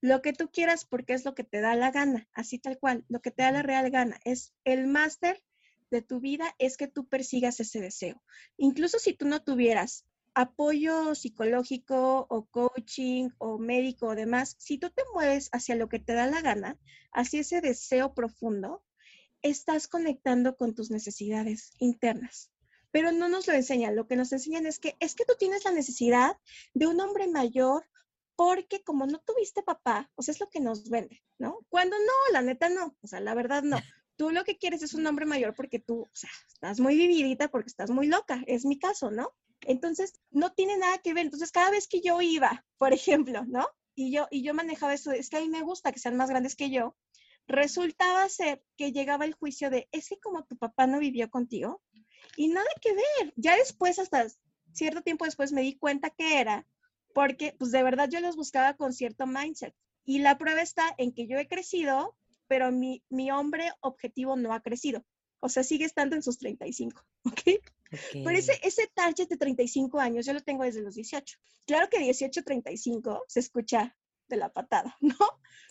Lo que tú quieras porque es lo que te da la gana, así tal cual, lo que te da la real gana. Es el máster de tu vida, es que tú persigas ese deseo. Incluso si tú no tuvieras apoyo psicológico o coaching o médico o demás, si tú te mueves hacia lo que te da la gana, hacia ese deseo profundo, estás conectando con tus necesidades internas. Pero no nos lo enseñan, lo que nos enseñan es que es que tú tienes la necesidad de un hombre mayor porque como no tuviste papá, sea, es lo que nos vende, ¿no? Cuando no, la neta no, o sea, la verdad no. Tú lo que quieres es un hombre mayor porque tú, o sea, estás muy vividita porque estás muy loca, es mi caso, ¿no? Entonces, no tiene nada que ver. Entonces, cada vez que yo iba, por ejemplo, ¿no? Y yo, y yo manejaba eso, es que a mí me gusta que sean más grandes que yo, resultaba ser que llegaba el juicio de, es que como tu papá no vivió contigo, y nada que ver. Ya después, hasta cierto tiempo después, me di cuenta que era porque, pues de verdad yo los buscaba con cierto mindset. Y la prueba está en que yo he crecido, pero mi, mi hombre objetivo no ha crecido. O sea, sigue estando en sus 35, ¿ok? okay. Pero ese, ese target de 35 años yo lo tengo desde los 18. Claro que 18, 35 se escucha de la patada, ¿no?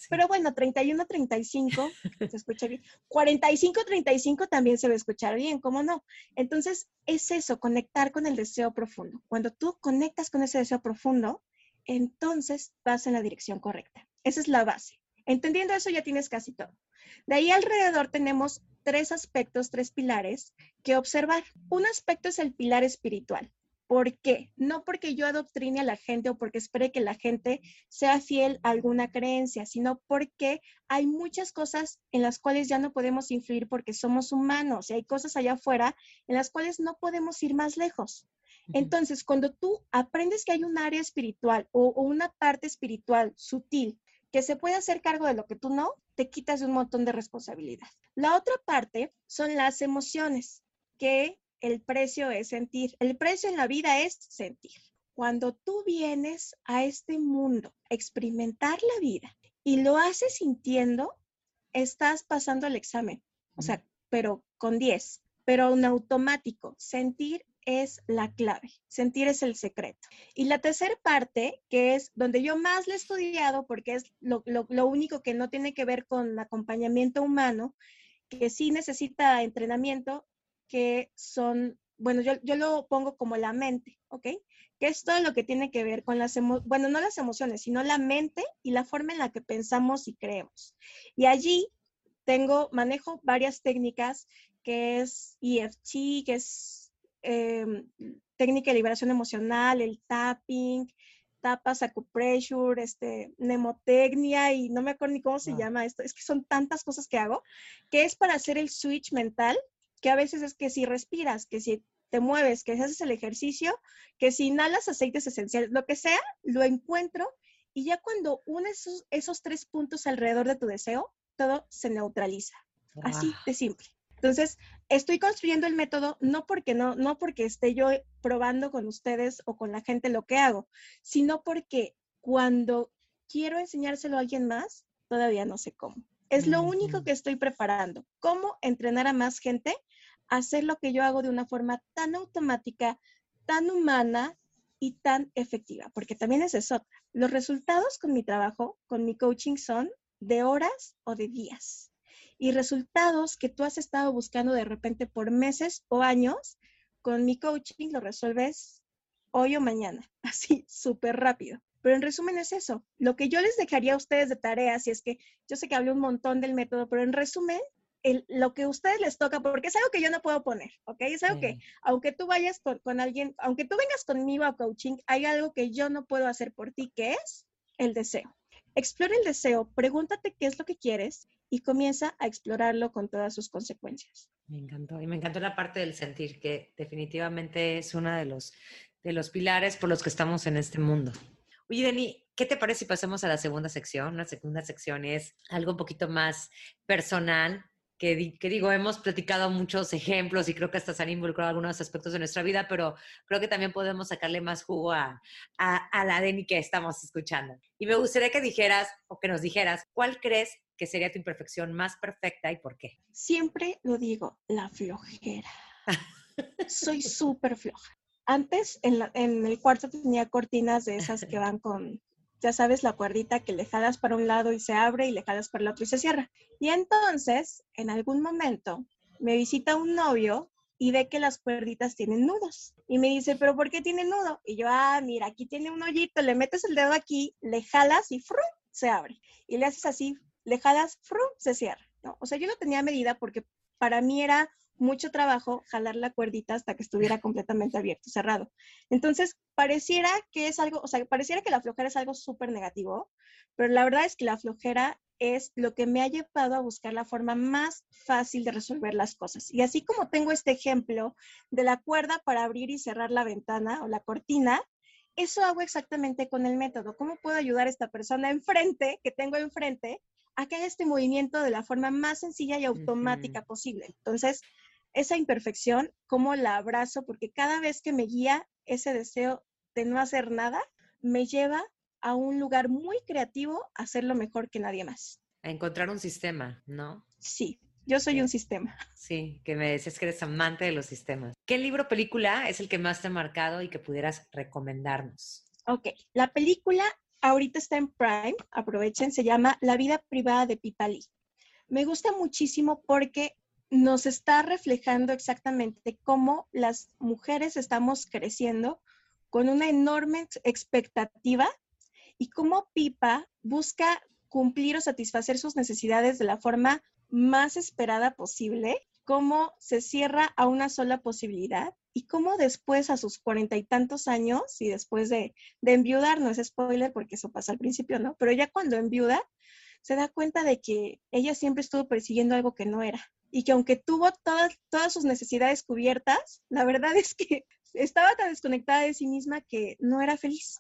Pero bueno, 31, 35, se escucha bien. 45, 35 también se va a escuchar bien, ¿cómo no? Entonces, es eso, conectar con el deseo profundo. Cuando tú conectas con ese deseo profundo, entonces vas en la dirección correcta. Esa es la base. Entendiendo eso, ya tienes casi todo. De ahí alrededor tenemos tres aspectos, tres pilares que observar. Un aspecto es el pilar espiritual. ¿Por qué? No porque yo adoctrine a la gente o porque espere que la gente sea fiel a alguna creencia, sino porque hay muchas cosas en las cuales ya no podemos influir porque somos humanos y hay cosas allá afuera en las cuales no podemos ir más lejos. Entonces, cuando tú aprendes que hay un área espiritual o, o una parte espiritual sutil que se puede hacer cargo de lo que tú no, te quitas de un montón de responsabilidad. La otra parte son las emociones, que el precio es sentir. El precio en la vida es sentir. Cuando tú vienes a este mundo experimentar la vida y lo haces sintiendo, estás pasando el examen. O sea, pero con 10, pero un automático. Sentir es la clave. Sentir es el secreto. Y la tercera parte, que es donde yo más le he estudiado, porque es lo, único que no tiene que ver con acompañamiento humano, que sí necesita entrenamiento, que son, bueno, yo, yo lo pongo como la mente, ¿ok? Que es todo lo que tiene que ver con las emociones, bueno, no las emociones, sino la mente y la forma en la que pensamos y creemos. Y allí tengo, manejo varias técnicas, que es EFT, que es em, técnica de liberación emocional, el tapping, tapas, acupressure, este, mnemotecnia y no me acuerdo ni cómo se llama esto. Es que son tantas cosas que hago, que es para hacer el switch mental que a veces es que si respiras, que si te mueves, que si haces el ejercicio, que si inhalas aceites esenciales, lo que sea, lo encuentro y ya cuando unes esos, tres puntos alrededor de tu deseo, todo se neutraliza. Así de simple. Entonces, estoy construyendo el método no porque no, no porque esté yo probando con ustedes o con la gente lo que hago, sino porque cuando quiero enseñárselo a alguien más, todavía no sé cómo. Es lo único que estoy preparando. ¿Cómo entrenar a más gente a hacer lo que yo hago de una forma tan automática, tan humana y tan efectiva? Porque también es eso. Los resultados con mi trabajo, con mi coaching son de horas o de días. Y resultados que tú has estado buscando de repente por meses o años, con mi coaching lo resuelves hoy o mañana, así súper rápido. Pero en resumen es eso. Lo que yo les dejaría a ustedes de tareas, y es que yo sé que hablé un montón del método, pero en resumen, lo que a ustedes les toca, porque es algo que yo no puedo poner, ¿ok? Es algo que, aunque tú vayas con, con, alguien, aunque tú vengas conmigo a coaching, hay algo que yo no puedo hacer por ti, que es el deseo. Explora el deseo, pregúntate qué es lo que quieres y comienza a explorarlo con todas sus consecuencias. Me encantó, y me encantó la parte del sentir, que definitivamente es uno de los, de los pilares por los que estamos en este mundo. Oye, Dani, ¿qué te parece si pasamos a la segunda sección? La segunda sección es algo un poquito más personal, que, digo, hemos platicado muchos ejemplos y creo que hasta se han involucrado algunos aspectos de nuestra vida, pero creo que también podemos sacarle más jugo a, a, la Dani que estamos escuchando. Y me gustaría que dijeras o que nos dijeras, ¿cuál crees que sería tu imperfección más perfecta y por qué? Siempre lo digo, la flojera. Soy súper floja. Antes en, el cuarto tenía cortinas de esas que van con, ya sabes, la cuerdita que le jalas para un lado y se abre y le jalas para el otro y se cierra. Y entonces, en algún momento, me visita un novio y ve que las cuerditas tienen nudos. Y me dice, ¿pero por qué tiene nudo? Y yo, ah, mira, aquí tiene un hoyito, le metes el dedo aquí, le jalas y ¡frum! se abre. Y le haces así, le jalas, ¡frum! se cierra. ¿no? O sea, yo no tenía medida porque para mí era mucho trabajo jalar la cuerdita hasta que estuviera completamente abierto, cerrado. Entonces, pareciera que es algo, o sea, pareciera que la flojera es algo súper negativo, pero la verdad es que la flojera es lo que me ha llevado a buscar la forma más fácil de resolver las cosas. Y así como tengo este ejemplo de la cuerda para abrir y cerrar la ventana o la cortina, eso hago exactamente con el método. ¿Cómo puedo ayudar a esta persona enfrente, que tengo enfrente, a que haga este movimiento de la forma más sencilla y automática posible? Entonces, esa imperfección, cómo la abrazo, porque cada vez que me guía ese deseo de no hacer nada, me lleva a un lugar muy creativo a hacerlo mejor que nadie más. A encontrar un sistema, ¿no? Sí, yo soy un sistema. Sí, que me dices que eres amante de los sistemas. ¿Qué libro película es el que más te ha marcado y que pudieras recomendarnos? Ok, la película ahorita está en Prime, aprovechen, se llama La vida privada de Pipali. Me gusta muchísimo porque nos está reflejando exactamente cómo las mujeres estamos creciendo con una enorme expectativa y cómo Pipa busca cumplir o satisfacer sus necesidades de la forma más esperada posible, cómo se cierra a una sola posibilidad y cómo después a sus cuarenta y tantos años y después de, de enviudar, no es spoiler porque eso pasa al principio, ¿no? Pero ya cuando enviuda, se da cuenta de que ella siempre estuvo persiguiendo algo que no era y que aunque tuvo todas, todas sus necesidades cubiertas, la verdad es que estaba tan desconectada de sí misma que no era feliz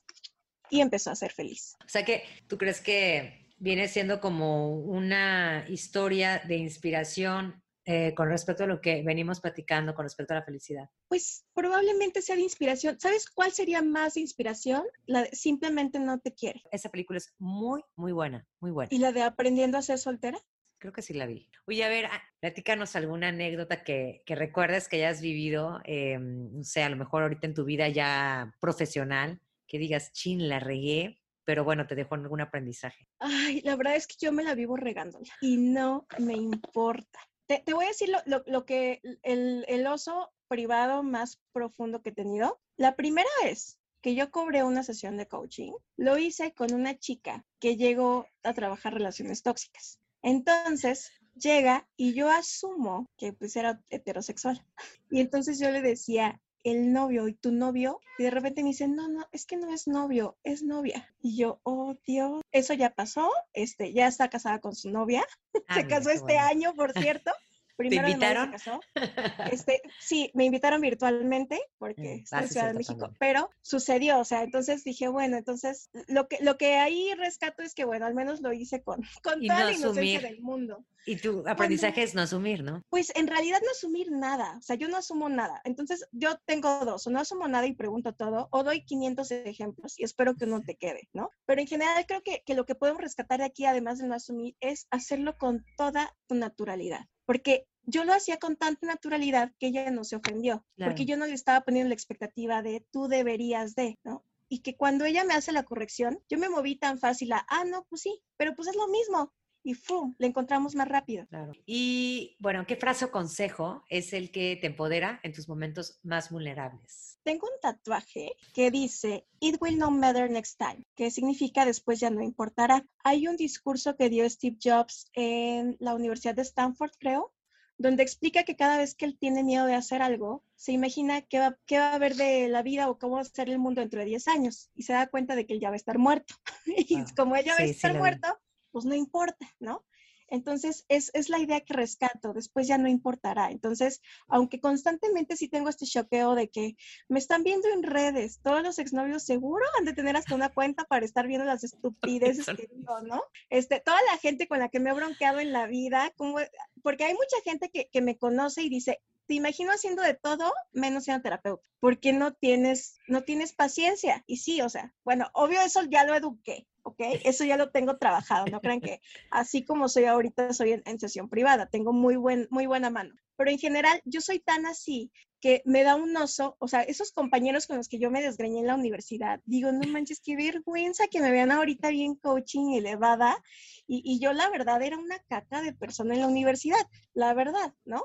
y empezó a ser feliz. O sea que tú crees que viene siendo como una historia de inspiración eh, con respecto a lo que venimos platicando con respecto a la felicidad? Pues probablemente sea de inspiración. ¿Sabes cuál sería más de inspiración? La de Simplemente no te quiere. Esa película es muy, muy buena, muy buena. ¿Y la de Aprendiendo a ser soltera? Creo que sí la vi. Oye, a ver, ah, platícanos alguna anécdota que, que recuerdes que hayas vivido, eh, no sé, a lo mejor ahorita en tu vida ya profesional, que digas, chin, la regué, pero bueno, te dejó algún aprendizaje. Ay, la verdad es que yo me la vivo regándola y no me importa. Te, voy a decir lo, que el, oso privado más profundo que he tenido. La primera es que yo cobré una sesión de coaching. Lo hice con una chica que llegó a trabajar relaciones tóxicas. Entonces, llega y yo asumo que pues era heterosexual. Y entonces yo le decía, el novio y tu novio, y de repente me dicen, no, no, es que no es novio, es novia. Y yo, oh Dios, eso ya pasó, este, ya está casada con su novia, ah, se casó este año, por cierto. Primero ¿Te invitaron? Este, sí, me invitaron virtualmente porque mm, estoy en Ciudad de México, pero sucedió, o sea, entonces dije, bueno, entonces lo que, lo que ahí rescato es que, bueno, al menos lo hice con, con toda la inocencia del mundo. Y tu aprendizaje es no asumir, ¿no? Pues en realidad no asumir nada, o sea, yo no asumo nada. Entonces yo tengo dos, o no asumo nada y pregunto todo, o doy 500 ejemplos y espero que uno te quede, ¿no? Pero en general creo que, que lo que podemos rescatar de aquí, además de no asumir, es hacerlo con toda tu naturalidad porque yo lo hacía con tanta naturalidad que ella no se ofendió, porque yo no le estaba poniendo la expectativa de tú deberías de, ¿no? Y que cuando ella me hace la corrección, yo me moví tan fácil a, ah, no, pues sí, pero pues es lo mismo. Y ¡fum! Le encontramos más rápido. Claro. Y bueno, ¿qué frase o consejo es el que te empodera en tus momentos más vulnerables? Tengo un tatuaje que dice, It will not matter next time, que significa después ya no importará. Hay un discurso que dio Steve Jobs en la Universidad de Stanford, creo, donde explica que cada vez que él tiene miedo de hacer algo, se imagina qué va, qué va a haber de la vida o cómo va a ser el mundo dentro de 10 años y se da cuenta de que él ya va a estar muerto. y ah, como ella va a estar muerto, pues no importa, ¿no? Entonces, es, es, la idea que rescato, después ya no importará. Entonces, aunque constantemente sí tengo este choqueo de que me están viendo en redes, todos los exnovios seguro han de tener hasta una cuenta para estar viendo las estupideces que digo, ¿no? Este, toda la gente con la que me he bronqueado en la vida, como, porque hay mucha gente que, que me conoce y dice, te imagino haciendo de todo menos siendo terapeuta, porque no tienes, no tienes paciencia. Y sí, o sea, bueno, obvio eso ya lo eduqué, ¿ok? Eso ya lo tengo trabajado, no crean que así como soy ahorita, soy en, en, sesión privada, tengo muy, buen, muy buena mano. Pero en general, yo soy tan así que me da un oso, o sea, esos compañeros con los que yo me desgreñé en la universidad, digo, no manches, qué vergüenza que me vean ahorita bien coaching elevada, y, y yo la verdad era una caca de persona en la universidad, la verdad, ¿no?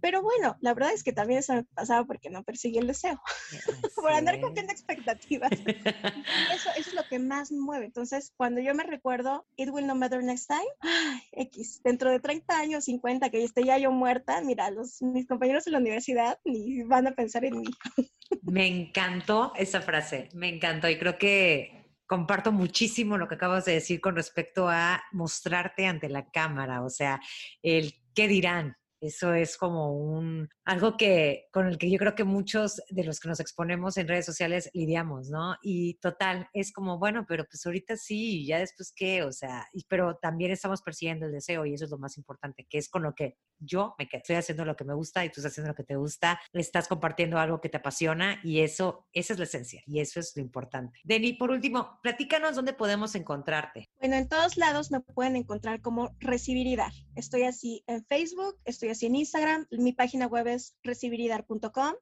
Pero bueno, la verdad es que también eso me pasaba porque no perseguí el deseo, por andar cumpliendo expectativas. eso, eso, es lo que más me mueve. Entonces, cuando yo me recuerdo, It Will No Matter Next Time, ay, X, dentro de 30 años, 50, que esté ya yo muerta, mira, los, mis compañeros en la universidad ni van a pensar en mí. Me encantó esa frase, me encantó y creo que comparto muchísimo lo que acabas de decir con respecto a mostrarte ante la cámara, o sea, el qué dirán, eso es como un algo que con el que yo creo que muchos de los que nos exponemos en redes sociales lidiamos, ¿no? Y total, es como, bueno, pero pues ahorita sí, ya después qué, o sea, y, pero también estamos persiguiendo el deseo y eso es lo más importante, que es con lo que yo me quedo. Estoy haciendo lo que me gusta y tú estás haciendo lo que te gusta, estás compartiendo algo que te apasiona y eso, esa es la esencia y eso es lo importante. Deni, por último, platícanos dónde podemos encontrarte. Bueno, en todos lados me pueden encontrar como recibir y dar. Estoy así en Facebook, estoy así en Instagram, mi página web es recibiridar.com.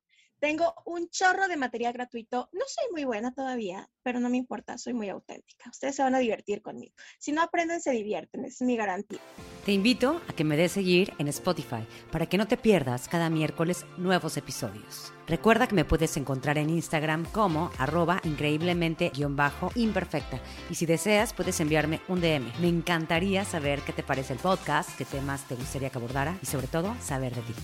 Tengo un chorro de material gratuito. No soy muy buena todavía, pero no me importa, soy muy auténtica. Ustedes se van a divertir conmigo. Si no aprenden, se divierten, es mi garantía. Te invito a que me des seguir en Spotify para que no te pierdas cada miércoles nuevos episodios. Recuerda que me puedes encontrar en Instagram como arroba increíblemente-imperfecta. Y si deseas, puedes enviarme un DM. Me encantaría saber qué te parece el podcast, qué temas te gustaría que abordara y sobre todo saber de ti.